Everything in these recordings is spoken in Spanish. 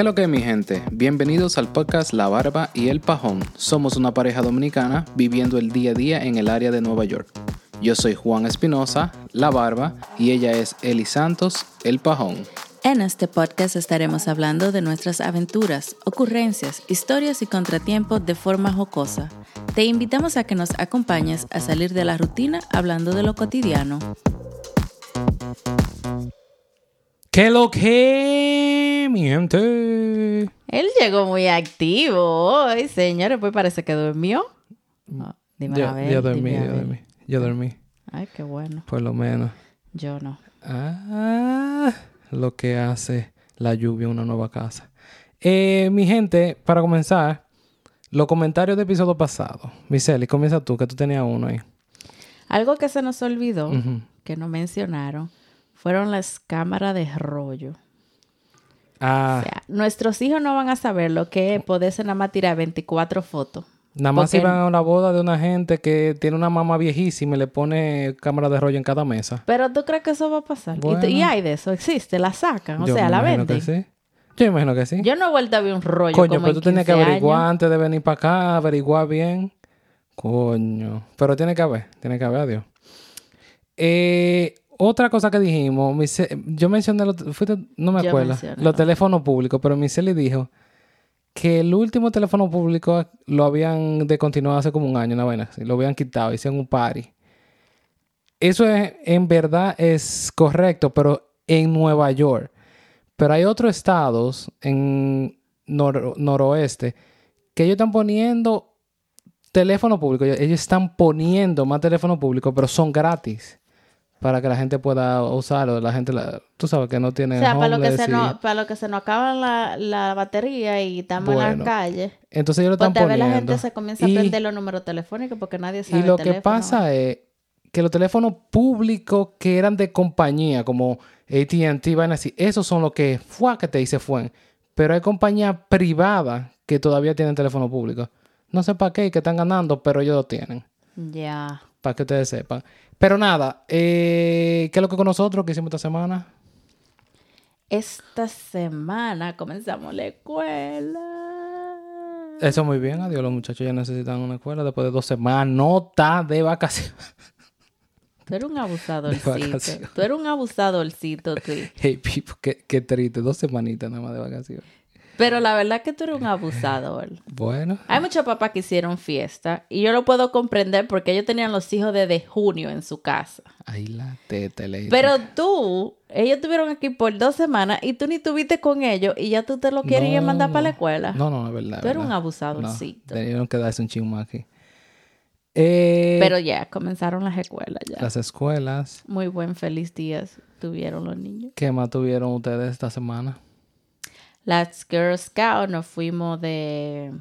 ¿Qué lo que mi gente? Bienvenidos al podcast La Barba y el Pajón. Somos una pareja dominicana viviendo el día a día en el área de Nueva York. Yo soy Juan Espinosa, La Barba, y ella es Eli Santos, el Pajón. En este podcast estaremos hablando de nuestras aventuras, ocurrencias, historias y contratiempos de forma jocosa. Te invitamos a que nos acompañes a salir de la rutina hablando de lo cotidiano. ¿Qué lo que, mi gente? Él llegó muy activo hoy, señores, pues parece que durmió. No, a Yo, ver, yo dormí, dime a yo dormí. Yo dormí, Ay, qué bueno. por lo menos. Yo no. Ah, lo que hace la lluvia una nueva casa. Eh, mi gente, para comenzar, los comentarios del episodio pasado. Miseli, comienza tú, que tú tenías uno ahí. Algo que se nos olvidó, que no mencionaron, fueron las cámaras de rollo. Ah, O sea, nuestros hijos no van a saber lo que es poderse nada más tirar 24 fotos. nada más iban a una boda de una gente que tiene una mamá viejísima y le pone cámara de rollo en cada mesa. Pero tú crees que eso va a pasar. Y hay de eso, existe, la sacan, o Yo sea, me la venden. que sí. Yo imagino que sí. Yo no he vuelto a ver un rollo. Coño, como pero en tú tenías que 15 averiguar años. antes de venir para acá, averiguar bien. Coño. Pero tiene que haber, tiene que haber, adiós. Eh, otra cosa que dijimos, yo mencioné, fuiste- no me acuerdo, mencioné, los no. teléfonos públicos, pero Miseli dijo que el último teléfono público lo habían descontinuado hace como un año, una vaina lo habían quitado, hicieron un party. Eso es, en verdad es correcto, pero en Nueva York. Pero hay otros estados en nor- noroeste que ellos están poniendo teléfono público. Ellos ellos están poniendo más teléfono público, pero son gratis. Para que la gente pueda usarlo. La gente, la- tú sabes que no tiene O sea, para lo, que se y- nos, para lo que se nos acaba la, la batería y estamos en Bueno, la calle, Entonces ellos lo pues están poniendo. la gente se comienza a Y- aprender los números telefónicos porque nadie sabe Y lo el que pasa es que los teléfonos públicos que eran de compañía, como ATT, van esos son los que fue que te dice fue. Pero hay compañías privadas que todavía tienen teléfono público. No sé para qué y que están ganando, pero ellos lo tienen. Ya. Para que ustedes sepan. Pero nada, eh, ¿qué es lo que con nosotros que hicimos esta semana? Esta semana comenzamos la escuela. Eso muy bien, adiós. Los muchachos ya necesitan una escuela después de dos semanas. Nota de vacaciones. Tú eres un abusadorcito. Tú eres un abusadorcito, tú. Hey, Pipo, qué, qué triste. Dos semanitas nada más de vacaciones. Pero la verdad es que tú eres un abusador. Bueno. Hay muchos papás que hicieron fiesta y yo lo puedo comprender porque ellos tenían los hijos desde junio en su casa. Ahí la teta le Pero tú, ellos estuvieron aquí por dos semanas y tú ni tuviste con ellos y ya tú te lo quieres ir a mandar para la escuela. No, no, es verdad. Tú eres verdad. un abusadorcito. No, tenían que darse un chingo aquí. Eh, Pero ya, comenzaron las escuelas ya. las escuelas, Muy buen feliz días tuvieron los niños. ¿qué más tuvieron ustedes esta semana? Las Girl Scouts nos fuimos de...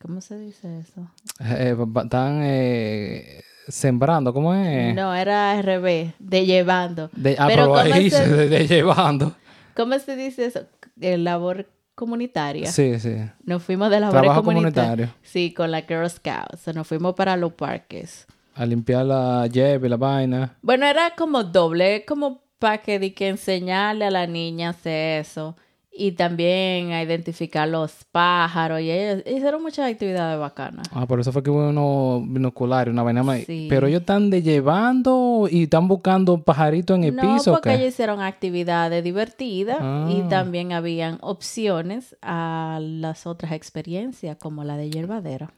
¿Cómo se dice eso? Eh, están eh, sembrando, ¿cómo es? No, era al revés, de llevando. De, ah, Pero pero ¿cómo ahí se- de, de llevando. ¿Cómo se dice eso? De labor comunitaria. Sí, sí. Nos fuimos de labor Trabajo comunitaria. comunitario. Sí, con la Girl Scouts. Nos fuimos para los parques. A limpiar la llave y la vaina. Bueno, era como doble, como para que, que enseñarle a la niña hacer eso. Y también a identificar los pájaros. Y ellos hicieron muchas actividades bacanas. Ah, por eso fue que hubo unos binoculares, una vaina más. Sí. Pero ellos están de llevando y están buscando pajaritos en el no, piso. ¿o porque ellos hicieron actividades divertidas y Ah. también habían opciones a las otras experiencias, como la de hierbadera.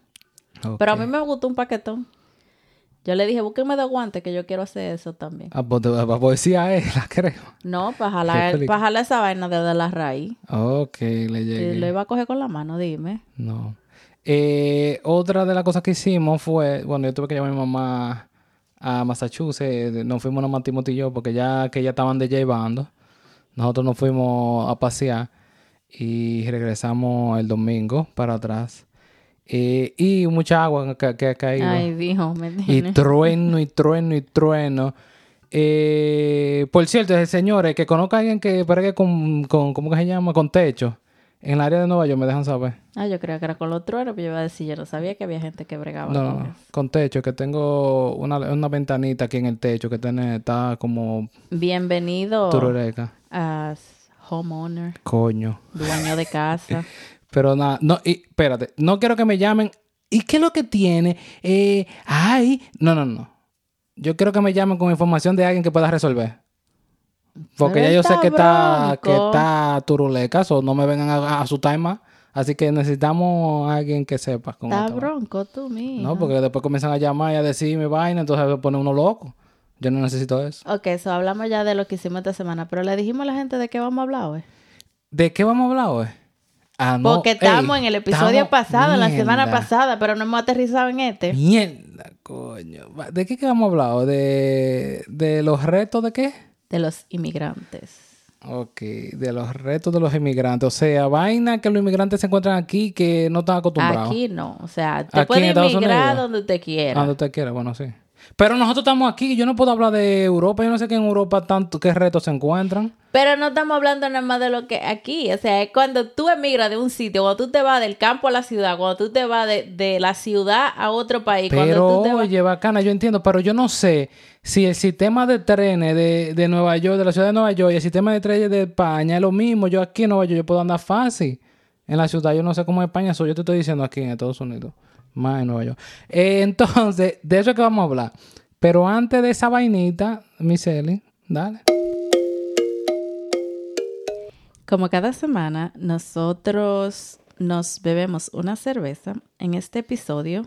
Ok. Pero a mí me gustó un paquetón. Yo le dije, búsquenme de guantes que yo quiero hacer eso también. Ah, pues, la poesía es, la creo. No, para jalar, feliz. pa' jalar esa vaina desde la raíz. Ok, le Y llegué. lo iba a coger con la mano, dime. No. Eh, otra de las cosas que hicimos fue, bueno, yo tuve que llevar a mi mamá a Massachusetts, nos fuimos nomás Timothy y yo, porque ya que ya estaban de llevando, nosotros nos fuimos a pasear y regresamos el domingo para atrás. Eh, y mucha agua que, que ha caído. Ay, dijo, me Y tiene. trueno y trueno y trueno. Eh, por cierto, señores, que conozca a alguien que bregue con, con, ¿cómo que se llama? Con techo. En el área de Nueva York me dejan saber. Ah, yo creía que era con los truenos, pero yo iba a decir, yo no sabía que había gente que bregaba No, con no, con techo, que tengo una, una ventanita aquí en el techo que tiene, está como Bienvenido turureca. a Homeowner, Coño. dueño de casa. Pero nada, no, y, espérate, no quiero que me llamen. ¿Y qué es lo que tiene? Eh, ay, no, no, no. Yo quiero que me llamen con información de alguien que pueda resolver. Porque Pero ya yo sé que está, que está turuleca, o no me vengan a, a asustar más. Así que necesitamos a alguien que sepa cómo Está bronco tú, mío. No, porque después comienzan a llamar y a decirme vaina, entonces se pone uno loco. Yo no necesito eso. Ok, eso hablamos ya de lo que hicimos esta semana, pero le dijimos a la gente de qué vamos a hablar hoy. ¿De qué vamos a hablar hoy? Porque estamos ey, en el episodio pasado, en la semana pasada, pero no hemos aterrizado en este. Mierda, coño. ¿De qué que hablar? hoy? ¿De, de los retos de qué? De los inmigrantes. Ok, de los retos de los inmigrantes. O sea, vaina que los inmigrantes se encuentran aquí que no están acostumbrados. Aquí no, o sea, te Estados inmigrar Unidos. donde usted Ah, quiera. Donde usted quiera, bueno, sí. Pero nosotros estamos aquí. Yo no puedo hablar de Europa. Yo no sé que en Europa tanto qué retos se encuentran. Pero no estamos hablando nada más de lo que aquí. O sea, es cuando tú emigras de un sitio, cuando tú te vas del campo a la ciudad, cuando tú te vas de, de la ciudad a otro país, Pero, cuando tú te vas... oye, bacana, yo entiendo, pero yo no sé si el sistema de trenes de, de Nueva York, de la ciudad de Nueva York, y el sistema de trenes de España es lo mismo. Yo aquí en Nueva York yo puedo andar fácil. En la ciudad yo no sé cómo es España, eso yo te estoy diciendo aquí en Estados Unidos, más en Nueva York. Eh, entonces, de eso es que vamos a hablar. Pero antes de esa vainita, Miseli, dale. Como cada semana, nosotros nos bebemos una cerveza en este episodio,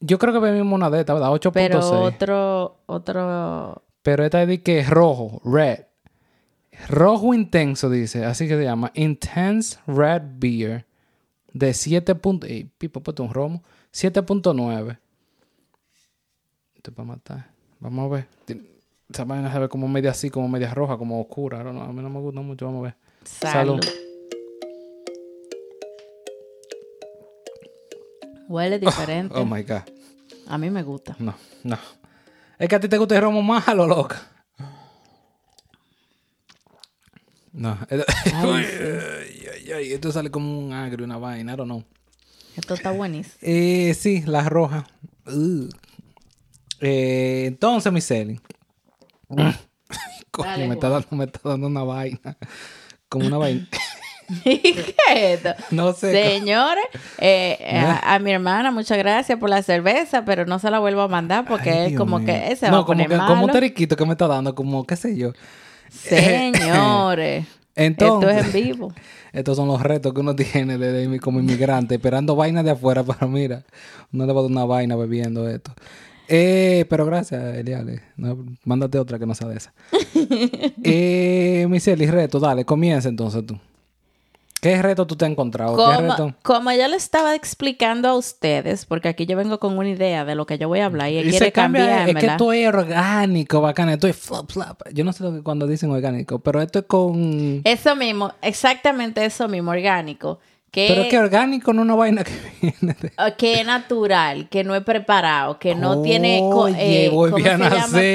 Yo creo que bebimos una de estas, ¿verdad? 8.6. pero Pero, otro, otro, esta es de que es rojo, red. Rojo intenso, dice. Así que se llama Intense Red Beer. De 7. punto- Ey, Pipo, ponte un romo. 7.9. Esto es para matar. Vamos a ver. Esa vaina se ve como media así, como media roja, como oscura. Know. A mí no me gusta mucho. Vamos a ver. salud. Huele diferente. Oh my God. A mí me gusta. No, no. Es que a ti te gusta el romo malo, loca. No. Ay, ay, ay, Esto sale como un agrio, una vaina, I don't know. Esto está buenísimo. Eh, sí, la roja. Uh. Eh, entonces, mi Celi. Coño, Dale, me está, dando, me está dando una vaina. Como una vaina. ¿Qué es esto? No sé. Señores, eh, a, a mi hermana, muchas gracias por la cerveza, pero no se la vuelvo a mandar porque Ay, es como mío. que va No, a poner como, que, malo. como un teriquito que me está dando, como, qué sé yo. Señores, Entonces, esto es en vivo. Estos son los retos que uno tiene de, de- como inmigrante, esperando vainas de afuera, pero mira, uno le va a dar una vaina bebiendo esto. Eh, pero gracias, Eliale. No, mándate otra que no sea de esa. eh, Miseli, reto, dale, comienza entonces tú. ¿Qué reto tú te has encontrado? ¿Qué reto? Como, como yo le estaba explicando a ustedes, porque aquí yo vengo con una idea de lo que yo voy a hablar y Y quiere se cambia, es que esto es orgánico, bacana, esto es flop, flop. Yo no sé lo que cuando dicen orgánico, pero esto es con... Eso mismo, exactamente eso mismo, orgánico. Que, Pero que orgánico no una vaina que viene de... o que es natural, que no es preparado, que no tiene eh,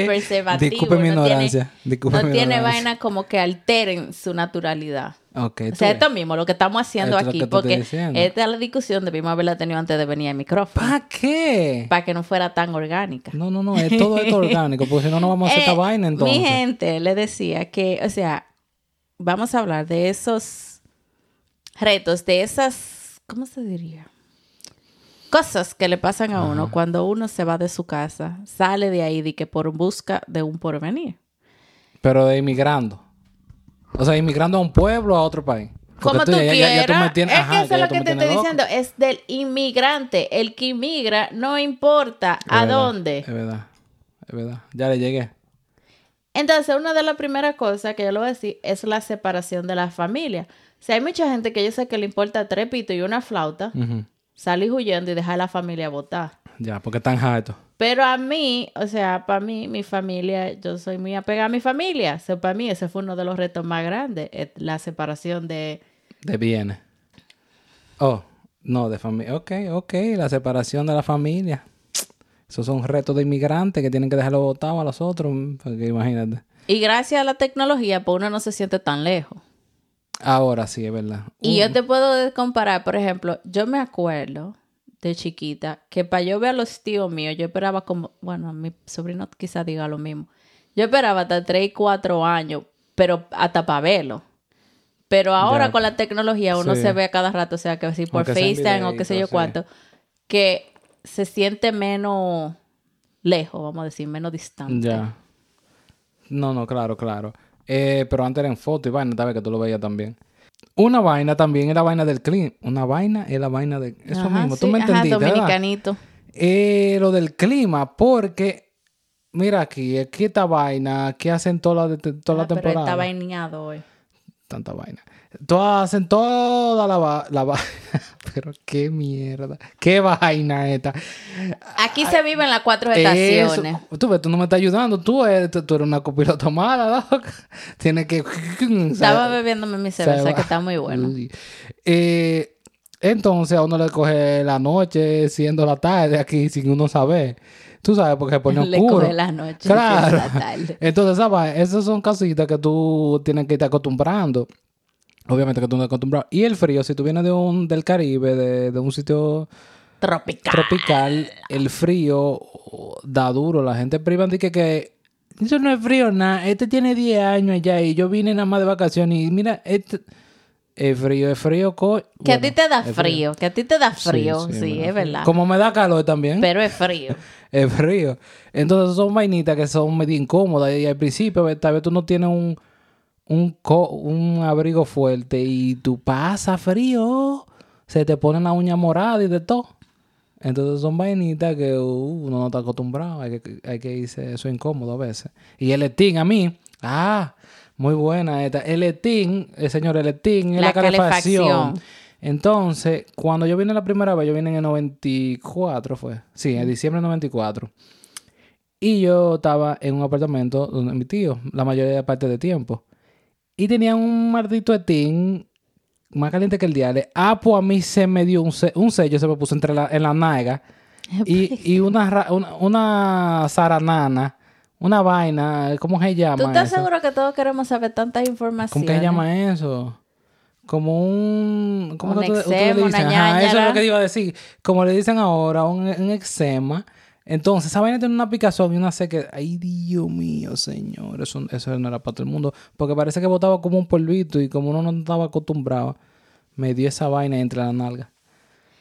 preservativo, Disculpe mi no ignorancia, Tiene, disculpe no mi tiene vaina como que alteren su naturalidad. Ok, O sea, esto mismo, lo que estamos haciendo Esto aquí, porque esta es la discusión debimos haberla tenido antes de venir al micrófono, ¿Para qué? para que no fuera tan orgánica. No, no, no, es todo esto orgánico, porque si no, no vamos a hacer esta Eh, vaina entonces. Mi gente le decía que, o sea, vamos a hablar de esos retos, de esas, ¿cómo se diría? Cosas que le pasan a uno cuando uno se va de su casa, sale de ahí de que por busca de un porvenir. Pero de inmigrando. O sea, inmigrando a un pueblo a otro país. Porque Como tú, ya- ya- ya- ya tú quieras. me tienes- es ajá, que eso es lo que te estoy loco. diciendo. Es del inmigrante. El que inmigra no importa Es a verdad, dónde. Es verdad, es verdad. Ya le llegué. Entonces, una de las primeras cosas que yo le voy a decir es la separación de la familia. O sea, hay mucha gente que yo sé que le importa tres pitos y una flauta, Ujú. salir huyendo y dejar a la familia votar. Ya, porque están hartos. Pero a mí, o sea, para mí, mi familia, yo soy muy apegada a mi familia. O sea, para mí ese fue uno de los retos más grandes, eh, la separación de... De bienes. Oh, no, de familia. Ok, ok, la separación de la familia. Esos son retos de inmigrantes que tienen que dejarlo votado a los otros. Porque imagínate. Y gracias a la tecnología, pues uno no se siente tan lejos. Ahora sí, es verdad. Y Uh, yo te puedo comparar, por ejemplo, yo me acuerdo de chiquita que para yo ver a los tíos míos, yo esperaba como, bueno, mi sobrino quizá diga lo mismo. Yo esperaba hasta 3 y 4 años, pero hasta para verlo. Pero ahora Ya. con la tecnología uno Sí. se ve a cada rato, o sea, que si por FaceTime o qué sé yo sí. cuánto, que se siente menos lejos, vamos a decir, menos distante. Ya. No, no, claro, claro. Eh, pero antes era en foto y vaina, tal vez que tú lo veías también. Una vaina también es la vaina del clima. Una vaina es la vaina de... Eso Ajá, mismo, tú me ajá, entendiste, ¿verdad? dominicanito. Eh, lo del clima, porque... Mira aquí, aquí esta vaina, aquí hacen toda la, toda la Ah, pero temporada. está vaineado hoy. Tanta vaina. Todas hacen toda la, va- la vaina. Pero qué mierda. Qué vaina esta. Aquí se viven las cuatro Eso. estaciones. Tú ves, tú no me estás ayudando. Tú eres, tú, tú eres una copiloto mala, loca. Tienes que... Estaba bebiéndome mi cerveza, va. que está muy bueno. Uy. Eh, entonces a uno le coge la noche siendo la tarde aquí sin uno saber. Tú sabes, porque se pone oscuro. coge la noche, Claro. la tarde. Entonces, ¿sabes? Esas son casitas que tú tienes que irte acostumbrando. Obviamente que tú no estás acostumbrado. Y el frío, si tú vienes de un, del Caribe, de, de un sitio Tropical. tropical, el frío da duro. La gente priva de que, que eso no es frío, nada. Este tiene 10 años allá y yo vine nada más de vacaciones y mira, este es frío, es frío. Que a ti te da frío, que a ti te da frío, sí, es verdad. Como me da calor también, Pero es frío. es frío. Entonces son vainitas que son medio incómodas y al principio tal vez tú no tienes un, un, co- un abrigo fuerte y tú pasas frío, se te ponen la uña morada y de todo. Entonces son vainitas que uh, uno no está acostumbrado, hay que, hay que irse, eso es incómodo a veces. Y el Etín a mí, ah, muy buena esta. El Etín, el señor el Etín, es La la, calefacción. calefacción. Entonces, cuando yo vine la primera vez, yo vine en el 94, fue. Sí, en diciembre del 94. Y yo estaba en un apartamento donde mi tío, la mayoría de parte del tiempo. Y tenía un maldito etín más caliente que el diario. Ah, pues a mí se me dio un, se- un sello, se me puso entre la, en la nalga. Y, y una, una, una zaranana, una vaina, ¿cómo se llama ¿Tú estás eso? seguro que todos queremos saber tantas informaciones? ¿Cómo se llama eso? Como un... ¿Cómo Un eczema, una Ajá, eso es lo que iba a decir. Como le dicen ahora, un, un eczema. Entonces, esa vaina tiene una picazón y una sequedad. Ay, Dios mío, señor. Eso, eso no era para todo el mundo. Porque parece que botaba como un polvito y como uno no estaba acostumbrado, me dio esa vaina entre las nalgas.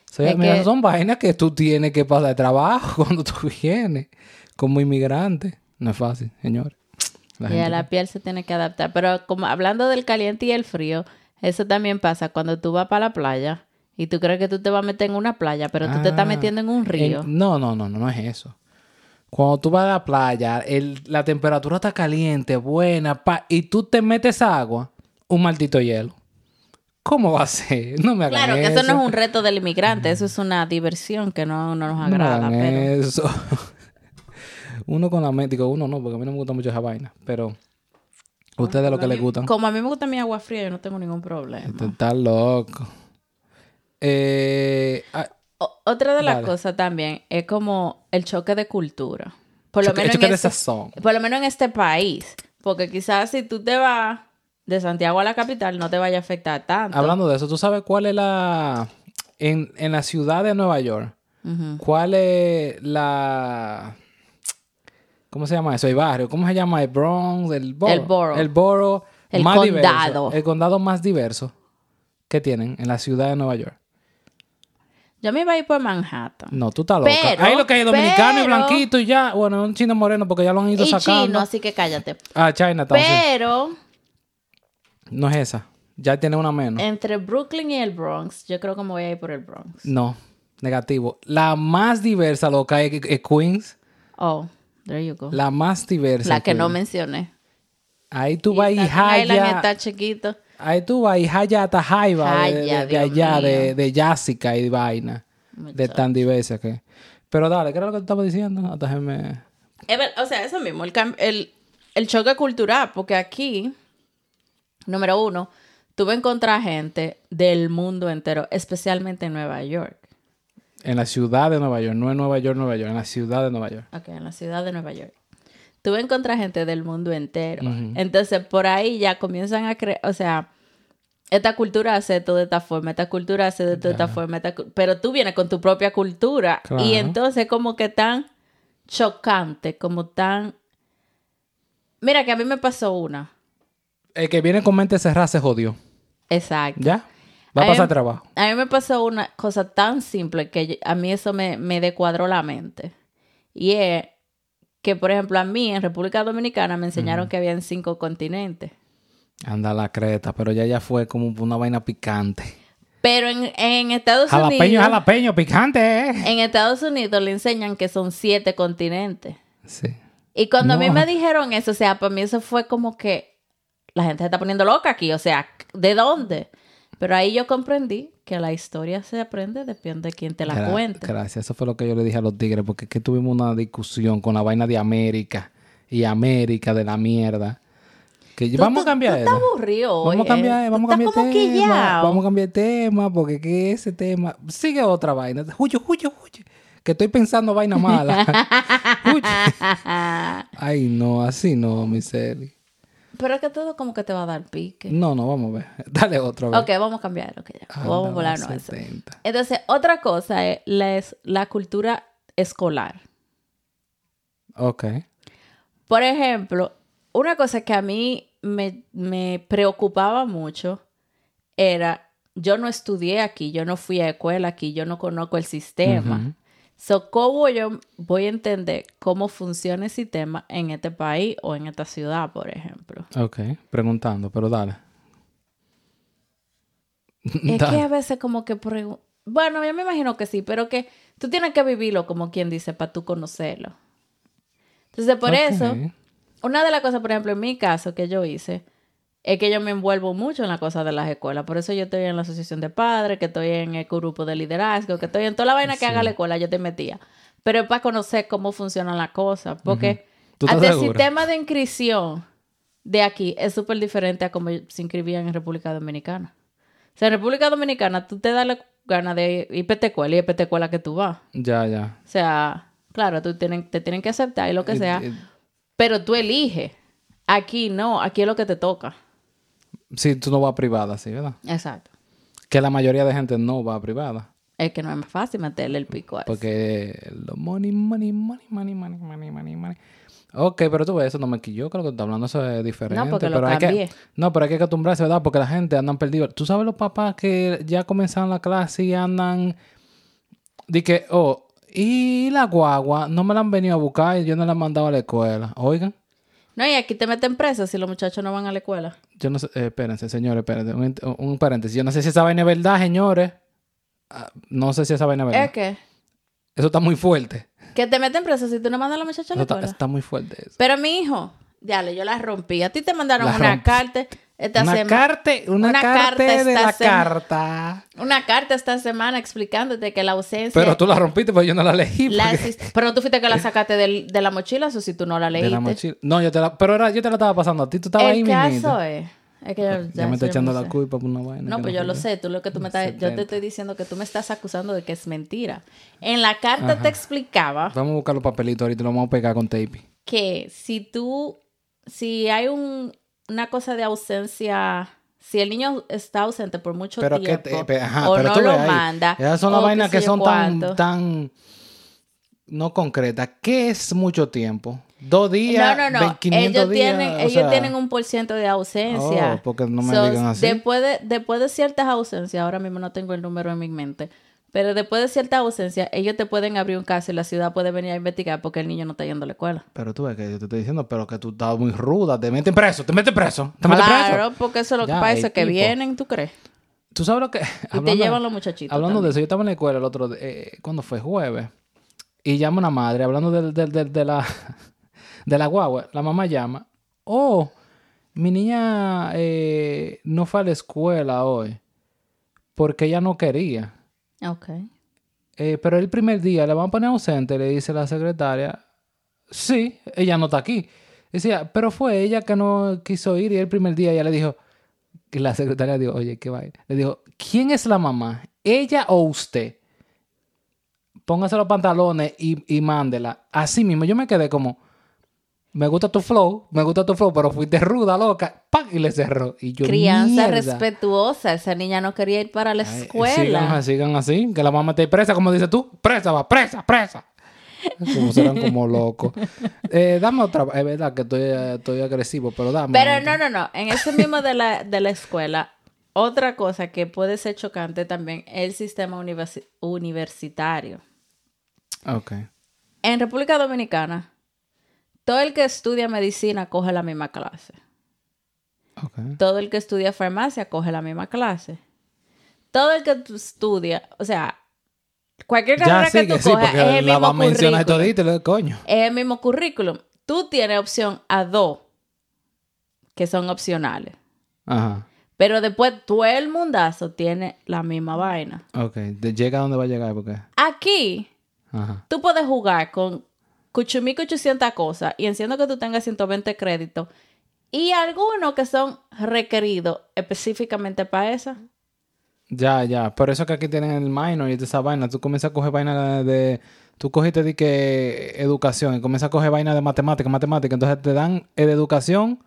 O sea, mira, que- son vainas que tú tienes que pasar de trabajo cuando tú vienes como inmigrante. No es fácil, señor. La Y a la piel se tiene que adaptar. Pero como hablando del caliente y el frío, eso también pasa cuando tú vas para la playa y tú crees que tú te vas a meter en una playa, pero tú te estás Ah, metiendo en un río. en- no, no, no, no, no es eso. Cuando tú vas a la playa, el- la temperatura está caliente, buena, pa- y tú te metes agua, un maldito hielo. ¿Cómo va a ser? No me hagan Claro que eso. eso no es un reto del inmigrante, eso es una diversión que no, no nos No me agrada. hagan pero eso. uno con la mente, digo, uno no, porque a mí no me gusta mucho esa vaina, pero ustedes lo que les gustan. como a mí me gusta mi agua fría, yo no tengo ningún problema. Este está loco. Eh, ah, otra de las cosas también es como el choque de cultura. Por lo choque- menos choque en de este- sazón. Por lo menos en este país. Porque quizás si tú te vas de Santiago a la capital no te vaya a afectar tanto. Hablando de eso, ¿tú sabes cuál es la... En, en la ciudad de Nueva York. ¿cuál es la... ¿Cómo se llama eso? El barrio. ¿Cómo se llama? El Bronx, el borough. El borough. El borough El más condado. diverso. El condado más diverso que tienen en la ciudad de Nueva York. Yo me iba a ir por Manhattan. No, tú estás loca. Pero- Ahí lo que hay dominicano y blanquito y ya. Bueno, un chino moreno porque ya lo han ido Y sacando. chino, así que cállate. Ah, Chinatown. sí. Pero No es esa. Ya tiene una menos. entre Brooklyn y el Bronx, yo creo que me voy a ir por el Bronx. No, negativo. La más diversa, loca, es, es Queens. Oh, there you go. La más diversa. La que no mencioné. Ahí tú vas y Jaya. está chiquito. Ahí tú vas y Jaya hasta Jaiba de, allá, de, de Jessica y vaina. De tan diversa que. Pero dale, ¿qué era lo que te estaba diciendo? O sea, eso mismo, el, el, el choque cultural, porque aquí, número uno, tú vas a encontrar gente del mundo entero, especialmente en Nueva York. En la ciudad de Nueva York, no en Nueva York, Nueva York, en la ciudad de Nueva York. Ok, en la ciudad de Nueva York. Tú encontrar gente del mundo entero. Entonces, por ahí ya comienzan a creer, o sea, esta cultura hace esto de esta forma, esta cultura hace de esta forma, esta cu- pero tú vienes con tu propia cultura. Claro. Y entonces como que tan chocante, como tan... Mira que a mí me pasó una. El que viene con mente cerrada se jodió. Exacto. ¿Ya? Va a A mí- pasar trabajo. A mí me pasó una cosa tan simple que yo- a mí eso me, me descuadró la mente. Y es que, por ejemplo, a mí en República Dominicana me enseñaron que había cinco continentes. Anda la creta, pero ya ya fue como una vaina picante. Pero en, en Estados Jalapeño, Unidos, jalapeño, picante, ¿eh? en Estados Unidos le enseñan que son siete continentes. Sí. Y cuando a mí me dijeron eso, o sea, para mí eso fue como que la gente se está poniendo loca aquí, o sea, ¿de dónde? Pero ahí yo comprendí que la historia se aprende depende de quién te la Gra- cuente. Gracias, eso fue lo que yo le dije a los tigres, porque es que tuvimos una discusión con la vaina de América y América de la mierda. Que Tú- vamos a cambiar tú estás aburrido hoy, Vamos a cambiar, ¿eh? vamos a cambiar tema. quillao. Vamos a cambiar tema, porque que ese tema sigue otra vaina. Huye, huye, huye. Que estoy pensando vaina mala. Ay, no, así no, mi Celi. Pero es que todo como que te va a dar pique. No, no, vamos a ver. Dale otro. a ver. Ok, vamos a cambiar. ok, ya. Vamos a volarnos eso. 70. Entonces, otra cosa es la, cultura escolar. Ok. Por ejemplo, una cosa que a mí me, me preocupaba mucho era, yo no estudié aquí, yo no fui a escuela aquí, yo no conozco el sistema. So, ¿cómo yo voy a entender cómo funciona el sistema en este país o en esta ciudad, por ejemplo? Ok, preguntando, pero dale. Es Dale. que a veces como que... Bueno, yo me imagino que sí, pero que tú tienes que vivirlo como quien dice para tú conocerlo. Entonces, por eso, una de las cosas, por ejemplo, en mi caso que yo hice, es que yo me envuelvo mucho en la cosa de las escuelas. Por eso yo estoy en la asociación de padres, que estoy en el grupo de liderazgo, que estoy en toda la vaina que haga la escuela, yo te metía. Pero es para conocer cómo funcionan las cosas. Porque ¿Tú estás hasta el sistema de inscripción de aquí es súper diferente a como se inscribían en República Dominicana. O sea, en República Dominicana tú te das la gana de ir a escuela y es a escuela que tú vas. Ya, ya. O sea, claro, tú tienen, te tienen que aceptar y lo que sea, pero tú eliges. Aquí no, aquí es lo que te toca. Sí, tú no vas privada, sí, ¿verdad? Exacto. Que la mayoría de gente no va a privada. Es que no es más fácil meterle el pico a eso. Porque lo money, money, money, money, money, money, money, money. Ok, pero tú ves, eso no me quilló, creo que está hablando, eso es diferente. No, porque lo pero hay que. No, pero hay que acostumbrarse, ¿verdad? Porque la gente andan perdidos. Tú sabes los papás que ya comenzaron la clase y andan... De que, oh, y la guagua no me la han venido a buscar y yo no la he mandado a la escuela. Oigan, No, y aquí te meten preso si los muchachos no van a la escuela. yo no sé, eh, espérense, señores, espérense, un, un paréntesis. Yo no sé si esa vaina es verdad, señores. Ah, no sé si esa vaina es verdad. Es que, Eso está muy fuerte. que te meten preso si tú no mandas a los muchachos a la Eso está, escuela. está muy fuerte eso. Pero mi hijo, dale, yo la rompí. A ti te mandaron La una rompí. carta esta Una carta, una, una carta, carta de la sema- carta. Una carta esta semana explicándote que la ausencia. Pero tú la rompiste porque yo no la leí. la porque- Pero tú fuiste que la sacaste del- de la mochila, o si tú no la leíste. de la mochila. No, yo te la, pero era, yo te la estaba pasando a ti. Tú estabas ahí El mismito. caso es. Es que yo, Ya, ya me estoy yo echando me la culpa por una vaina. No, pues yo fui lo sé, tú lo que tú me estás, yo te 70. estoy diciendo que tú me estás acusando de que es mentira. En la carta te explicaba Vamos a buscar los papelitos ahorita y lo vamos a pegar con tape. que si tú, si hay un, una cosa de ausencia, si el niño está ausente por mucho Pero que tiempo te, pe- ajá, o pero no lo ahí, manda, Esas son las vainas que son tan, cuánto. tan no concretas. ¿Qué es mucho tiempo? Dos días, no, no, no. 500 Ellos, días. tienen, ellos sea, tienen un por ciento de ausencia. Oh, porque no me So, digan así. Después de, después de ciertas ausencias, ahora mismo no tengo el número en mi mente, pero después de ciertas ausencias, ellos te pueden abrir un caso y la ciudad puede venir a investigar porque el niño no está yendo a la escuela. Pero tú ves que yo te estoy diciendo, pero que tú estás muy ruda. Te meten preso, te meten preso. Te meten preso. Claro, porque eso es lo que Ya, el que tipo. vienen, ¿tú crees? Tú sabes lo que. Y te llevan los muchachitos. Hablando de eso, yo estaba en la escuela el otro eh, ¿cuándo fue? Jueves. Y llama una madre, hablando del- del- del- de, la, de la guagua. La mamá llama. Oh, mi niña eh, no fue a la escuela hoy. Porque ella no quería. Ok. Eh, pero el primer día le van a poner ausente, le dice la secretaria. Sí, ella no está aquí. Decía, pero fue ella que no quiso ir y el primer día ella le dijo, y la secretaria dijo, oye, qué vaina. Le dijo, ¿quién es la mamá? ¿Ella o usted? Póngase los pantalones y, y mándela. Así mismo, yo me quedé como, me gusta tu flow, me gusta tu flow, pero fuiste ruda, loca. ¡Pam! Y le cerró. Y yo, Crianza "Mierda". respetuosa. Esa niña no quería ir para la Ay, escuela. Sigan, así, sigan así, que la mamá esté presa, como dices tú. Presa, va, presa, presa. Como serán como locos. Eh, dame otra. Es verdad que estoy, eh, estoy agresivo, pero dame. Pero no, no, no. En ese mismo de la, de la escuela, otra cosa que puede ser chocante también es el sistema universi- universitario. Ok. En República Dominicana, todo el que estudia medicina coge la misma clase. Todo el que estudia farmacia coge la misma clase. Todo el que estudia, o sea, cualquier carrera Ya sí, que tú sí, cojas porque es el la mismo va a mencionar currículum. todito, lo- coño. Es el mismo currículum. Tú tienes opción a dos que son opcionales. Ajá. Pero después todo el mundazo tiene la misma vaina. Ok. De- llega a donde va a llegar, porque. Aquí, Ajá. tú puedes jugar con 800 cosas y enciendo que tú tengas 120 créditos y algunos que son requeridos específicamente para esa. Ya, ya. Por eso que aquí tienen el minor y esa vaina. Tú comienzas a coger vaina de. Tú cogiste de que educación y comienzas a coger vaina de matemática, matemática. Entonces te dan eh, de educación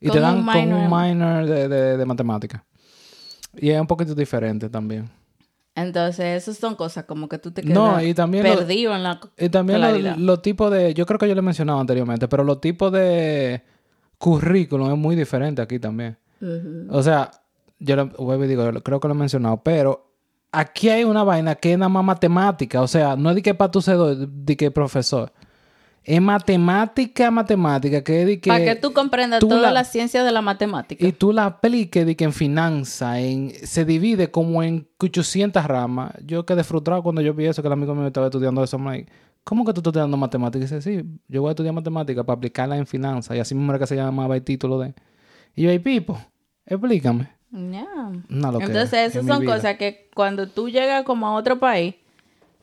y Con te dan un con un minor de, de, de matemática. Y es un poquito diferente también. Entonces, esas son cosas como que tú te quedas No, y también lo- perdido en la Y también lo- los tipos de... Yo creo que yo lo he mencionado anteriormente, pero los tipos de currículum es muy diferente aquí también. O sea, yo lo, vuelvo y digo, yo lo- creo que lo he mencionado, pero aquí hay una vaina que es nada más matemática. O sea, no es de que para tu ser de que profesor. Es matemática, matemática, que de que... para que tú comprendas tú toda la- la ciencia de la matemática. Y tú la apliques de que en finanza, en, se divide como en 800 ramas. Yo quedé frustrado cuando yo vi eso, que el amigo mío estaba estudiando eso. Like, ¿Cómo que tú estás estudiando matemáticas? Y dice, sí, yo voy a estudiar matemáticas para aplicarla en finanza. Y así mismo era que se llamaba el título de... Y yo, hey, Pipo, explícame. Ya. Una loquera Entonces, en esas son cosas que cuando tú llegas como a otro país,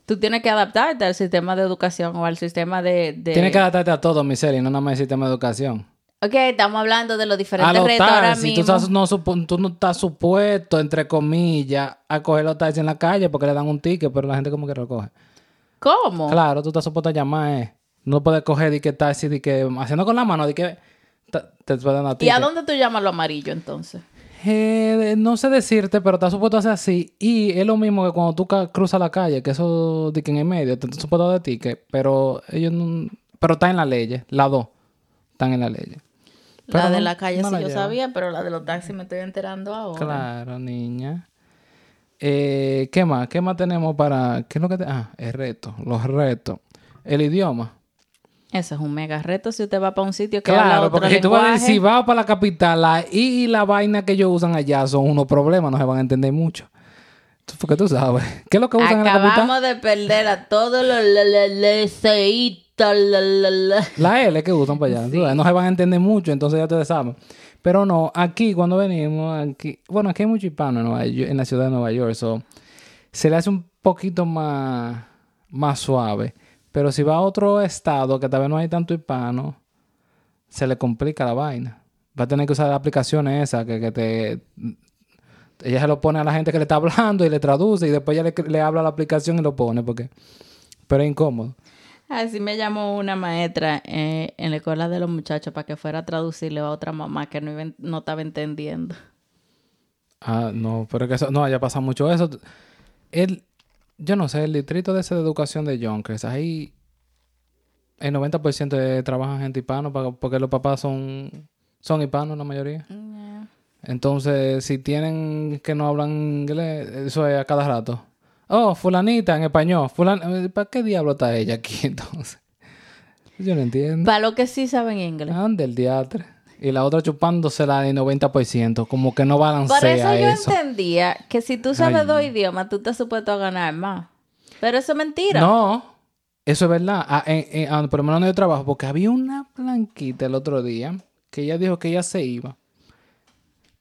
tú tienes que adaptarte al sistema de educación o al sistema de... de... Tienes que adaptarte a todo, mi serie, no nada más el sistema de educación. Ok, estamos hablando de los A diferentes los retos ahora tú, mismo. estás- no, tú no estás supuesto, entre comillas, a coger los taxis en la calle porque le dan un ticket, pero la gente como que lo coge. ¿Cómo? Claro, tú estás supuesto a llamar, eh. No puedes coger de que taxi, de que haciendo con la mano, de que te pueden dar ¿Y a dónde tú llamas lo amarillo entonces? Eh, no sé decirte, pero estás supuesto a hacer así. Y es lo mismo que cuando tú cruzas la calle, que eso de que en el medio, te estás supuesto dar ticket, pero ellos no... Pero está en la ley, las dos están en la ley. la Pero de no- la calle no sí la yo sabía, pero la de los taxis me estoy enterando ahora. Claro, niña. Eh, ¿Qué más? ¿Qué más tenemos para...? ¿Qué es lo que te... Ah, el reto. Los retos. El idioma. Eso es un mega reto si usted va para un sitio que habla Claro, otro porque si tú vas si vas para la capital la I y la vaina que ellos usan allá son unos problemas, no se van a entender mucho. Porque tú sabes. ¿Qué es lo que usan en la capital? Acabamos de perder a todos los la, la, la. La L que usan para allá. No se van a entender mucho, entonces ya ustedes saben. Pero no, aquí cuando venimos, aquí, bueno, aquí hay mucho hispano en, Nueva York- en la ciudad de Nueva York, so, se le hace un poquito más, más suave. Pero si va a otro estado que tal vez no hay tanto hispano, se le complica la vaina. Va a tener que usar las aplicaciones esas que, que te... Ella se lo pone a la gente que le está hablando y le traduce y después ella le, le habla a la aplicación y lo pone porque... Pero es incómodo. Así me llamó una maestra eh, en la escuela de los muchachos para que fuera a traducirle a otra mamá que no, iba no estaba entendiendo. Ah, no, pero es que eso, no, haya pasado mucho eso. El, yo no sé, el distrito de ese de educación de Yonkers, ahí el 90% de trabajan gente hispano pa- porque los papás son, son hispanos la mayoría. Entonces, si tienen que no hablan inglés, eso es a cada rato. Oh, fulanita en español. Fulan ¿Para qué diablo está ella aquí entonces? Yo no entiendo. Para lo que sí saben inglés. Ande el diatre. Y la otra chupándosela de 90%, como que no balancea Por eso yo eso. entendía que si tú sabes Ay. dos idiomas, tú estás supuesto a ganar más. Pero eso es mentira. No, eso es verdad. Ah, en- en- ah, por lo menos donde yo trabajo, porque había una blanquita el otro día que ella dijo que ella se iba.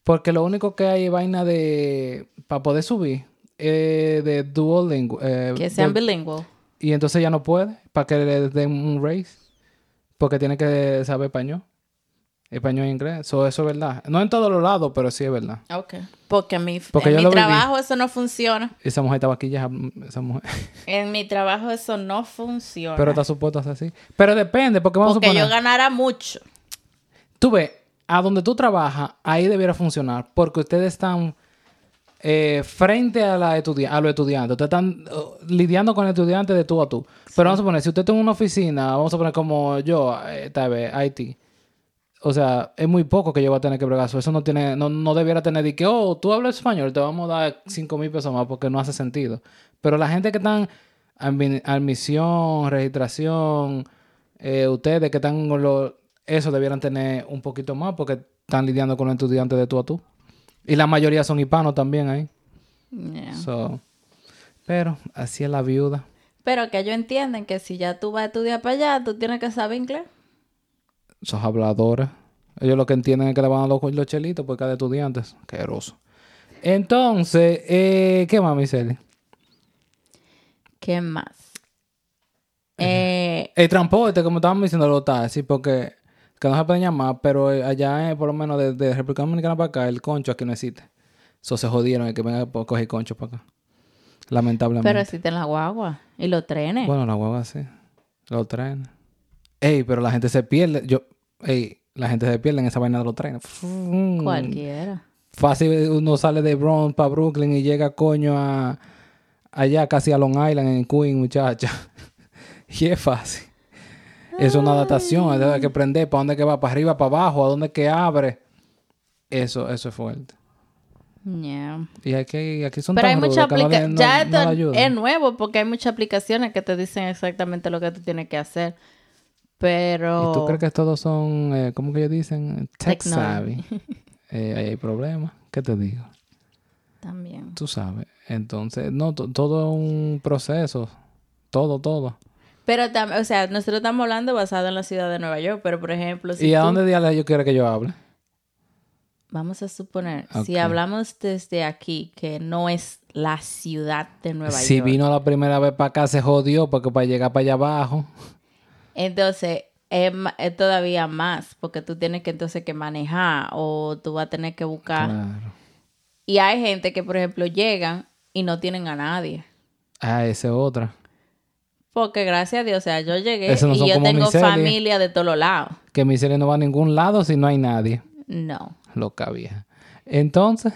Porque lo único que hay es vaina de. para poder subir. eh, de Duolingo. eh, Que sean bilingües. y entonces ya no puede. Para que le den un raise. Porque tiene que saber español. Español e inglés. So, eso es verdad. No en todos los lados, pero sí es verdad. Ok. Porque en mi, Porque en mi viví. trabajo eso no funciona. Esa mujer estaba aquí ya. Esa mujer. En mi trabajo eso no funciona. pero está supuesto así. Pero depende, porque vamos porque a suponer. yo ganara mucho. Tú ves, a donde tú trabajas, ahí debiera funcionar, porque ustedes están eh, frente a, la estudia- a los estudiantes. Ustedes están uh, lidiando con el estudiante de tú a tú. Pero vamos a poner, si usted en una oficina, vamos a poner como yo, eh, tal vez, IT, o sea, es muy poco que yo voy a tener que bregar eso. Eso no tiene, no, no debiera tener de que, oh, tú hablas español, te vamos a dar 5 mil pesos más porque no hace sentido. Pero la gente que están admi- admisión, registración, eh, ustedes que están con lo, eso debieran tener un poquito más porque están lidiando con los estudiantes de tú a tú. Y la mayoría son hispanos también ahí. Yeah. So, pero así es la viuda. Pero que ellos entienden que si ya tú vas a estudiar para allá, tú tienes que saber inglés. Esos habladores. Ellos lo que entienden es que le van a los, los chelitos por cada estudiante. Qué eroso. Entonces, eh, ¿qué más, Miseli? ¿Qué más? Eh, El transporte, como estábamos diciendo, los taxis, porque que no se pueden llamar, pero eh, allá, eh, por lo menos de, de República Dominicana para acá, el concho aquí no existe. Eso se jodieron, el que venga a coger concho para acá. Lamentablemente. pero existen las guaguas y los trenes. Bueno, la hueva sí. Los trenes. Ey, pero la gente se pierde. Yo, ey, la gente se pierde en esa vaina de los trenes. Cualquiera. Fácil, uno sale de Bronx para Brooklyn y llega, coño, a allá casi a Long Island, en Queen, muchacha. y es fácil. Es una adaptación, hay que aprender para dónde que va, para arriba, para abajo, a dónde que abre. Eso, eso es fuerte. Yeah. Y aquí, aquí son Pero hay muchas aplicaciones. no- ya no esto es nuevo porque hay muchas aplicaciones que te dicen exactamente lo que tú tienes que hacer. Pero. ¿Y tú crees que todos son, eh, ¿cómo que ellos dicen? Tech savvy. Eh, ahí hay problemas. ¿Qué te digo? También. Tú sabes. Entonces, no, to- todo es un proceso. Todo, todo. Pero o sea, nosotros estamos hablando basado en la ciudad de Nueva York, pero por ejemplo, si ¿Y a tú- dónde diablos ellos quieren que yo hable? vamos a suponer, si hablamos desde aquí, que no es la ciudad de Nueva si York, vino la primera vez para acá, se jodió porque para llegar para allá abajo. Entonces es, es todavía más, porque tú tienes que entonces que manejar o tú vas a tener que buscar. Claro. Y hay gente que, por ejemplo, llegan y no tienen a nadie. Ah, esa es otra. Porque gracias a Dios, o sea, yo llegué no y yo tengo familia de todos lados. Que mi serie no va a ningún lado si no hay nadie. No. Loca vieja. Entonces,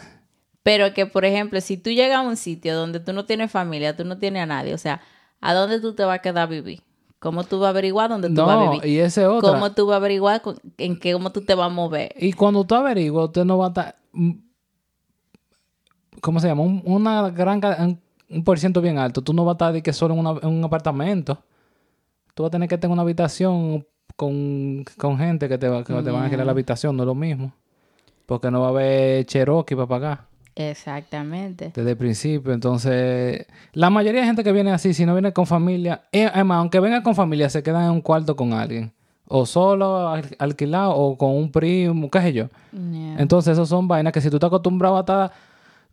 Pero que, por ejemplo, si tú llegas a un sitio donde tú no tienes familia, tú no tienes a nadie, o sea, ¿a dónde tú te vas a quedar a vivir? ¿Cómo tú vas a averiguar dónde tú vas a no, vivir? y esa es otra. ¿Cómo tú vas a averiguar en qué, cómo tú te vas a mover? Y cuando tú averiguas, usted no va a estar. mm, ¿Cómo se llama? Un, una gran. Un, por ciento bien alto. Tú no vas a estar de que solo en, una- en un apartamento. Tú vas a tener que tener una habitación con, con gente que te, va, que te van a alquilar la habitación. No es lo mismo. Porque no va a haber Cherokee para pagar Exactamente. desde el principio. Entonces, la mayoría de gente que viene así, si no viene con familia, eh, además, aunque venga con familia, se quedan en un cuarto con alguien. O solo al- alquilado o con un primo, qué sé yo. Yeah. Entonces, esos son vainas que si tú estás acostumbrado a estar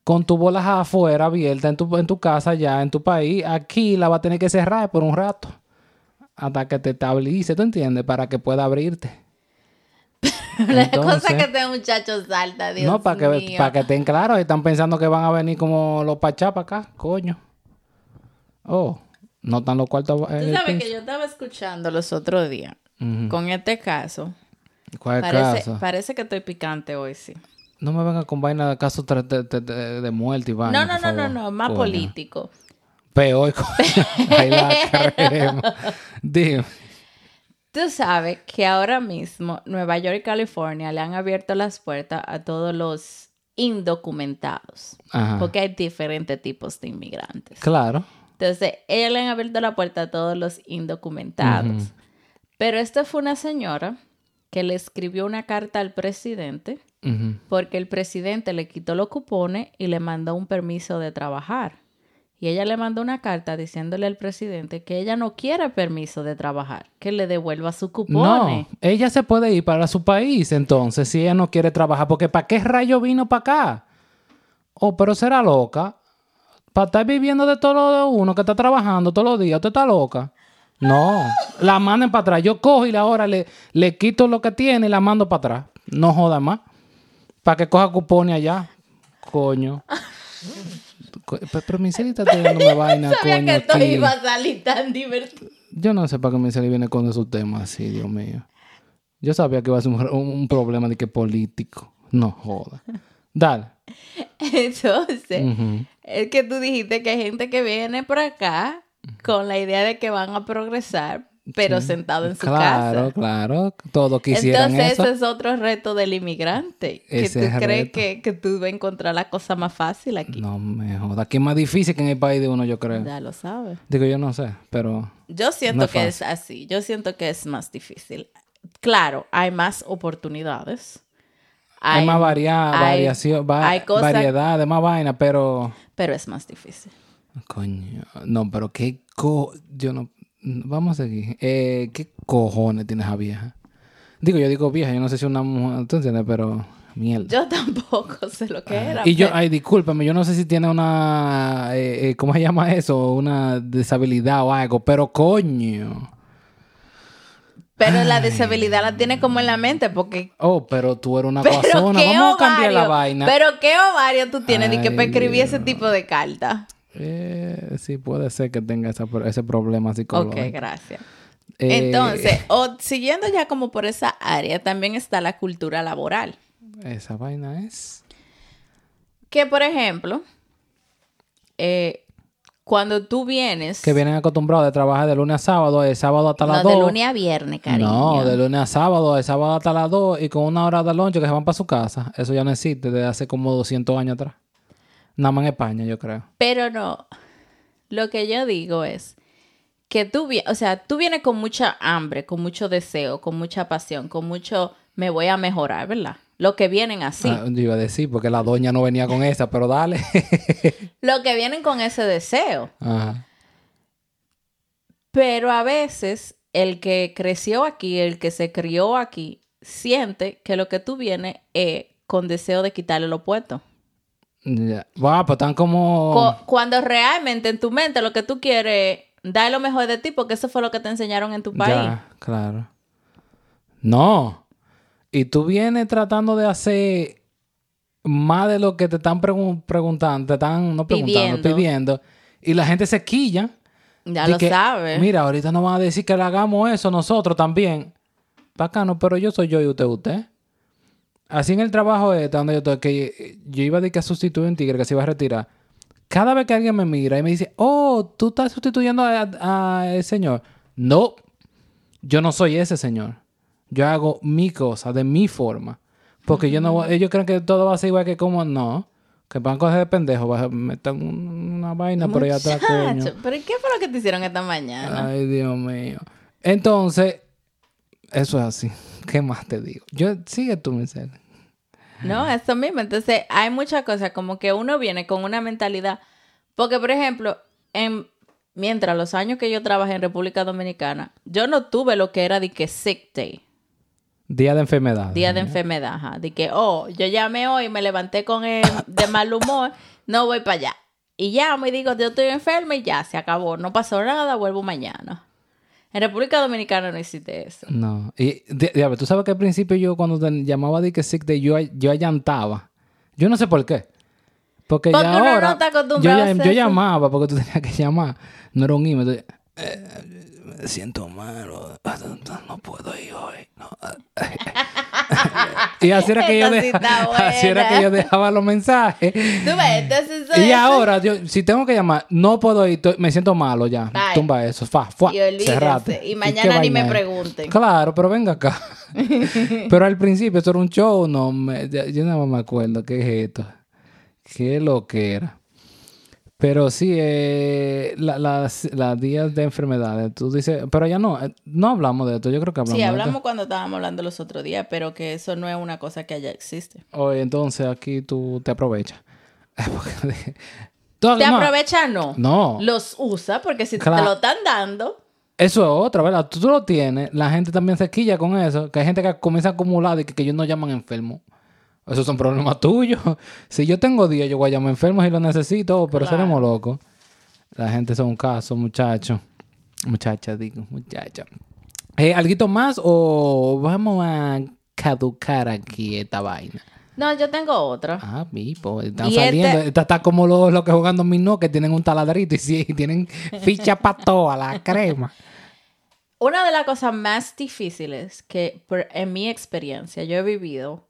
con tu bolas afuera, abierta, en tu, en tu casa, ya, en tu país, aquí la va a tener que cerrar por un rato. Hasta que te estabilice, ¿tú entiendes? Para que pueda abrirte. La cosa que este muchacho salta, Dios no, para que, para que estén claros. Están pensando que van a venir como los pachá para acá, coño. Oh, no están los cuartos en Tú sabes que yo estaba escuchando los otros días con este caso. ¿Cuál Parece, caso? parece que estoy picante hoy, sí. No me vengan con vaina de casos de, de, de- de- de muerte y vaina. No, no, no, no, no, más Coño. político. Peor. coño. Ahí la. Dime. Tú sabes que ahora mismo Nueva York y California le han abierto las puertas a todos los indocumentados, Ajá. porque hay diferentes tipos de inmigrantes. Claro. Entonces, ellos le han abierto la puerta a todos los indocumentados. Pero esta fue una señora que le escribió una carta al presidente porque el presidente le quitó los cupones y le mandó un permiso de trabajar. Y ella le mandó una carta diciéndole al presidente que ella no quiere permiso de trabajar, que le devuelva sus cupones. No, ella se puede ir para su país entonces si ella no quiere trabajar. Porque ¿para qué rayo vino para acá? Oh, pero será loca. Para estar viviendo de todo lo de uno que está trabajando todos los días. ¿Usted está loca? No, la manden para atrás. Yo cojo y la ahora le, le quito lo que tiene y la mando para atrás. No joda más. Para que coja cupones allá. Coño. Pero, mi celita está dándome vaina, Sabía coño, que esto aquí. iba a salir tan divertido. Yo no sé para qué mi celita viene con esos temas así, Dios mío. Yo sabía que iba a ser un, problema de que político. No joda. Dale. Entonces, es que tú dijiste que hay gente que viene por acá con la idea de que van a progresar, pero sentado en su Claro, casa. claro. Todos quisieran Entonces, eso. ese es otro reto del inmigrante. Que Ese tú crees que, que tú vas a encontrar la cosa más fácil aquí. No me jodas. Aquí es más difícil que en el país de uno, yo creo. Ya lo sabes. Digo, yo no sé, pero... Yo siento No es que es así. Yo siento que es más difícil. Claro, hay más oportunidades. Hay, más varia- hay- variación, va- hay cosas- variedad, de más vaina, pero... Pero es más difícil. Coño, no, pero qué co... Yo no... Vamos a seguir. Eh, ¿Qué cojones tiene esa vieja? Digo, yo digo vieja, yo no sé si una mujer, ¿tú entiendes? Pero... Mierda. Yo tampoco sé lo que era. y yo, ay, discúlpame, yo no sé si tiene una... eh, eh, ¿Cómo se llama eso? Una disabilidad o algo, pero coño. Pero la disabilidad la tiene como en la mente porque... Oh, pero tú eres una Pero qué Vamos a cambiar la vaina. Pero qué ovario tú tienes de que para escribir ese tipo de carta. Eh, sí, puede ser que tenga esa- ese problema Ok, psicológico. gracias. Eh, Entonces, o siguiendo ya como por esa área, también está la cultura laboral. Esa vaina es... Que, por ejemplo, eh, cuando tú vienes... Que vienen acostumbrados de trabajar de lunes a sábado, de sábado hasta las no, 2. de lunes a viernes, cariño. No, de lunes a sábado, de sábado hasta las 2 y con una hora de lonche que se van para su casa. Eso ya no existe desde hace como 200 años atrás. Nada más en España, yo creo. Pero no. Lo que yo digo es que tú, o sea, tú vienes con mucha hambre, con mucho deseo, con mucha pasión, con mucho me voy a mejorar, ¿verdad? Lo que vienen así. Ah, yo iba a decir, porque la doña no venía con esa, pero dale. Lo que vienen con ese deseo. Ajá. Pero a veces el que creció aquí, el que se crió aquí, siente que lo que tú vienes es con deseo de quitarle lo puesto. Ya. Wow, pues están como... Co- Cuando realmente en tu mente lo que tú quieres es dar lo mejor de ti, porque eso fue lo que te enseñaron en tu país. Ya, claro. No. Y tú vienes tratando de hacer más de lo que te están pregun- preguntando, te están no preguntando, Pidiendo. pidiendo. Y la gente se quilla. Ya lo que, sabes. Mira, ahorita nos van a decir que le hagamos eso nosotros también. Bacano, pero yo soy yo y usted usted. Así en el trabajo este donde yo estoy, que yo iba a decir que a sustituir un tigre que se iba a retirar. Cada vez que alguien me mira y me dice, oh, tú estás sustituyendo a, el señor. No, yo no soy ese señor. Yo hago mi cosa, de mi forma. Porque yo no ellos creen que todo va a ser igual que como no. Que van a coger de pendejo, a meter un- una vaina por allá atrás, coño. ¿pero qué fue lo que te hicieron esta mañana? Ay, Dios mío. Entonces, eso es así. ¿Qué más te digo? Yo, sigue tú, Michelle. No, eso mismo. Entonces, hay muchas cosas como que uno viene con una mentalidad. Porque, por ejemplo, en, mientras los años que yo trabajé en República Dominicana, yo no tuve lo que era de que sick day, Día de enfermedad. día de enfermedad. ajá. De que, oh, yo llamé hoy, me levanté con el, de mal humor, no voy para allá. Y llamo y digo, yo estoy enferma y ya, se acabó. No pasó nada, vuelvo mañana. En República Dominicana no existe eso. No. Y, di- diablo, tú sabes que al principio yo cuando te llamaba de que sick day, yo, yo allantaba. Yo no sé por qué. Porque, Porque ya uno no ahora... está yo, acostumbrado yo llamaba porque tú tenías que llamar. No era un email. Entonces, eh, me siento malo. No puedo ir hoy. No. y así era que yo dejaba, así era que yo dejaba los mensajes. ¿Tú ves? Entonces, eso Y ahora, yo, si tengo que llamar, no puedo ir, me siento malo ya. Bye. Tumba eso, fa, fua, Y cerrate. Y mañana ni me pregunten. Claro, pero venga acá. pero al principio esto era un show, no, me- yo nada más me acuerdo qué es esto. Qué lo que era. Pero sí, eh, la- las, las días de enfermedades, tú dices, pero ya no, eh, no hablamos de esto, yo creo que hablamos Sí, de hablamos cuando estábamos hablando los otros días, pero que eso no es una cosa que allá existe. esto. Oye, entonces aquí tú te aprovechas. ¿Te no, aprovecha? No. No. Los usa porque si Claro. te lo están dando, Eso es otra, ¿verdad? Tú, tú lo tienes, la gente también se quilla con eso, que hay gente que comienza a acumular y que, que ellos no llaman enfermos. Esos son problemas tuyos. Si yo tengo días, yo voy a llamar enfermo si lo necesito, pero Claro. seremos locos. La gente son un caso, muchachos. Muchacha, digo, muchacha. Eh, ¿Alguito más o vamos a caducar aquí esta vaina? no, yo tengo otra. Ah, pipo, están Y saliendo. este- está como los, los que jugando Minó, que tienen un taladrito y sí, tienen ficha para toda la crema. Una de las cosas más difíciles que por- en mi experiencia yo he vivido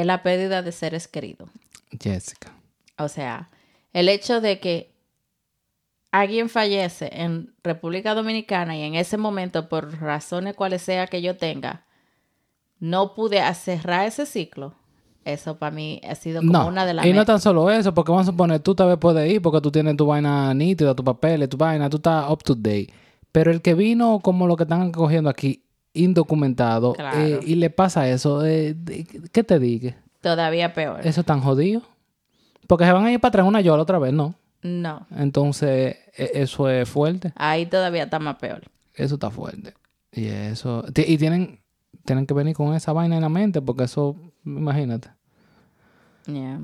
es la pérdida de seres queridos. Jessica. O sea, el hecho de que alguien fallece en República Dominicana y en ese momento, por razones cuales sea que yo tenga, no pude cerrar ese ciclo, eso para mí ha sido como una de las... Y no tan solo eso, porque vamos a suponer, tú tal vez puedes ir porque tú tienes tu vaina nítida, tu papel, tu vaina, tú estás up to date. Pero el que vino como lo que están cogiendo aquí, indocumentado, eh, y le pasa eso, eh, ¿qué te diga? Todavía peor. Eso es tan jodido. Porque se van a ir para atrás una yola otra vez, ¿no? No. Entonces, e, eso es fuerte. Ahí todavía está más peor. Eso está fuerte. Y eso. Y tienen, tienen que venir con esa vaina en la mente, porque eso, imagínate. Yeah.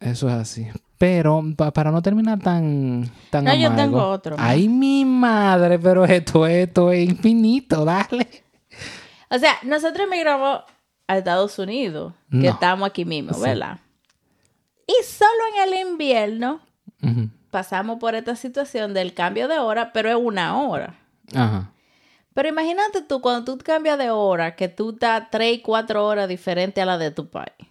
Eso es así. Pero para no terminar tan, tan no, yo tengo otro. Ay, mi madre, pero esto, esto es infinito, dale. O sea, nosotros emigramos a Estados Unidos, que estamos aquí mismo, ¿verdad? Y solo en el invierno pasamos por esta situación del cambio de hora, pero es una hora. Ajá. Pero imagínate tú, cuando tú cambias de hora, que tú estás tres y cuatro horas diferente a la de tu país.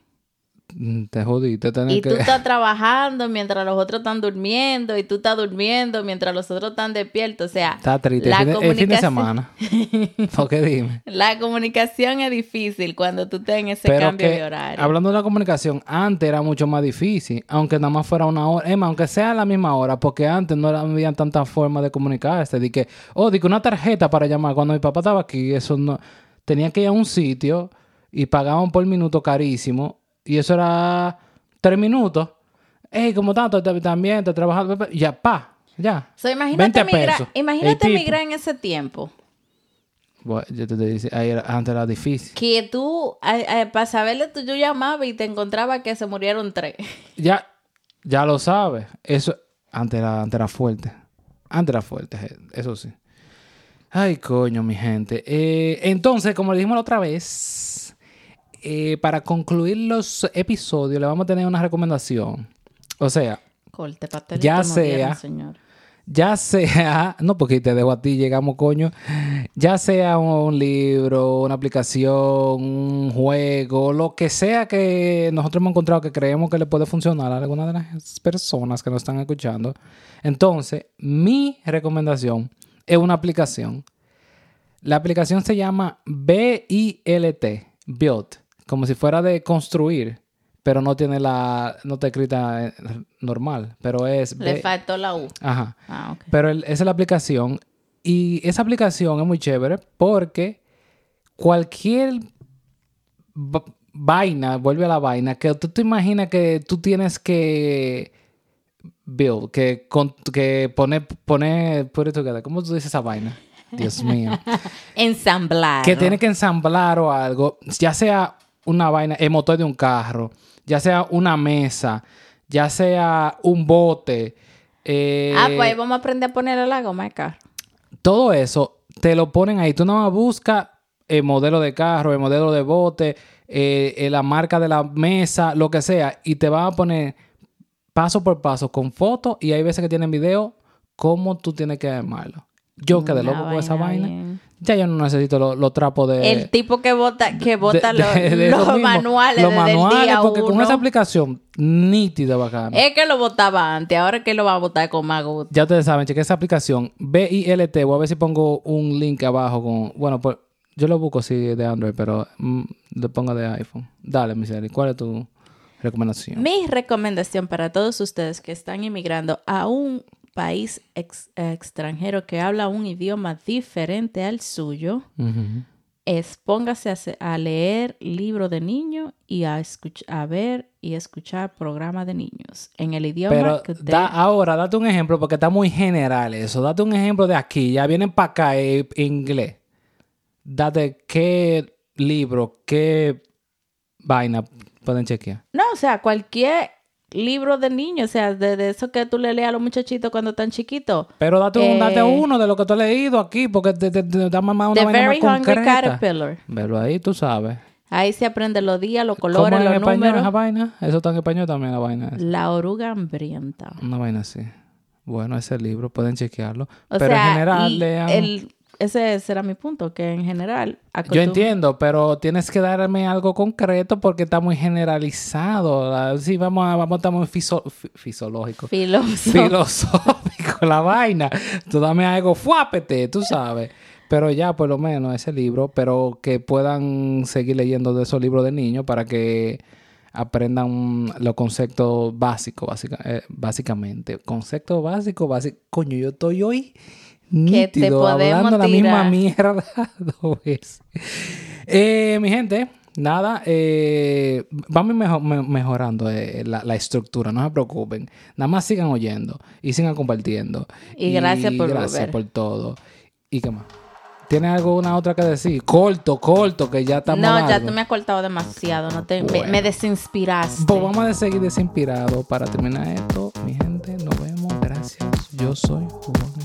Mm, te jodiste. y tú estás trabajando mientras los otros están durmiendo y tú estás durmiendo mientras los otros están despiertos. O sea, está triste. La el fin de semana. ¿Por qué dime? La comunicación es difícil cuando tú estás en ese cambio de horario. Hablando de la comunicación, antes era mucho más difícil, aunque nada más fuera una hora. Más, aunque sea la misma hora, porque antes no había tantas formas de comunicarse. De que, oh, di que una tarjeta para llamar. Cuando mi papá estaba aquí, eso no. Tenía que ir a un sitio y pagaban por minuto carísimo y eso era tres minutos. Ey, como tanto, también te trabajas. Ya, pa, ya. So, imagínate migrar imagínate migrar en ese tiempo. Bueno, yo te ahí antes era difícil. Que tú, para saberle, tú yo llamaba y te encontraba que se murieron tres. Ya, ya lo sabes. Eso antes era, antes era fuerte. Antes era fuerte, eso sí. Ay, coño, mi gente. Eh, entonces, como le dijimos la otra vez, eh, para concluir los episodios, le vamos a tener una recomendación. O sea, ya sea, ya sea, no porque te dejo a ti, llegamos coño, ya sea un libro, una aplicación, un juego, lo que sea que nosotros hemos encontrado que creemos que le puede funcionar a alguna de las personas que nos están escuchando. Entonces, mi recomendación es una aplicación. La aplicación se llama BILT, Build como si fuera de construir, pero no tiene la nota escrita eh, normal, pero es... Le faltó la U. Ajá. Ah, Pero esa es la aplicación y esa aplicación es muy chévere porque cualquier vaina, vuelve a la vaina, que tú te imaginas que tú tienes que build, que, que poner, poner, ¿cómo tú dices esa vaina? Dios mío. ensamblar. Que tiene que ensamblar o algo, ya sea una vaina, el motor de un carro, ya sea una mesa, ya sea un bote. Eh, ah, pues vamos a aprender a ponerle la goma de carro. Todo eso te lo ponen ahí. Tú nada más buscas el modelo de carro, el modelo de bote, eh, eh, la marca de la mesa, lo que sea, y te van a poner paso por paso con fotos y hay veces que tienen video cómo tú tienes que armarlo. Yo quedé loco con esa vaina. Ya yo no necesito los trapos de... El tipo que bota, que bota los, manuales Los manuales, porque con esa aplicación nítida bacana. Es que lo botaba antes, ahora es que lo va a botar con más gusto. Ya ustedes saben, cheque esa aplicación, B-I-L-T, voy a ver si pongo un link abajo con... Bueno, pues yo lo busco sí de Android, pero mm, le pongo de iPhone. Dale, Misery, ¿cuál es tu recomendación? Mi recomendación para todos ustedes que están inmigrando a un país extranjero que habla un idioma diferente al suyo, es póngase a, leer libro de niño y a, a ver y escuchar programa de niños en el idioma que da, ahora, date un ejemplo porque está muy general eso. Date un ejemplo de aquí. Ya vienen para acá en inglés. Date qué libro, qué vaina pueden chequear. No, o sea, cualquier libros de niños, o sea, de, eso que tú le lees a los muchachitos cuando están chiquitos. Pero date, un, date eh, uno de lo que tú has leído aquí, porque te, da más una The Very Hungry Caterpillar. Velo ahí, tú sabes. Ahí se aprende los días, los colores, los español números. esa vaina? Eso está en español también, la vaina. La oruga hambrienta. Una vaina así. Bueno, ese libro, pueden chequearlo. Pero en general, lean... El ese será mi punto, que en general... Yo entiendo, pero tienes que darme algo concreto porque está muy generalizado. Sí, vamos a, vamos a estar muy fisiológico. Filosófico la vaina. Tú dame algo, fuápete, tú sabes. Pero ya, por lo menos, ese libro, pero que puedan seguir leyendo de esos libros de niños para que aprendan los conceptos básicos, eh, básicamente. Conceptos básicos, básicos. Coño, yo estoy hoy nítido, hablando la misma mierda dos eh, mi gente, nada, eh, vamos mejorando la, estructura, no se preocupen. Nada más sigan oyendo y sigan compartiendo. Y, gracias por Gracias por todo. ¿Y qué más? ¿Tienes alguna otra que decir? Corto, corto, que ya estamos. No, ya tú me has cortado demasiado. No te, me, desinspiraste. Pues vamos a seguir desinspirados para terminar esto. Mi gente, nos vemos. Gracias. Yo soy Juan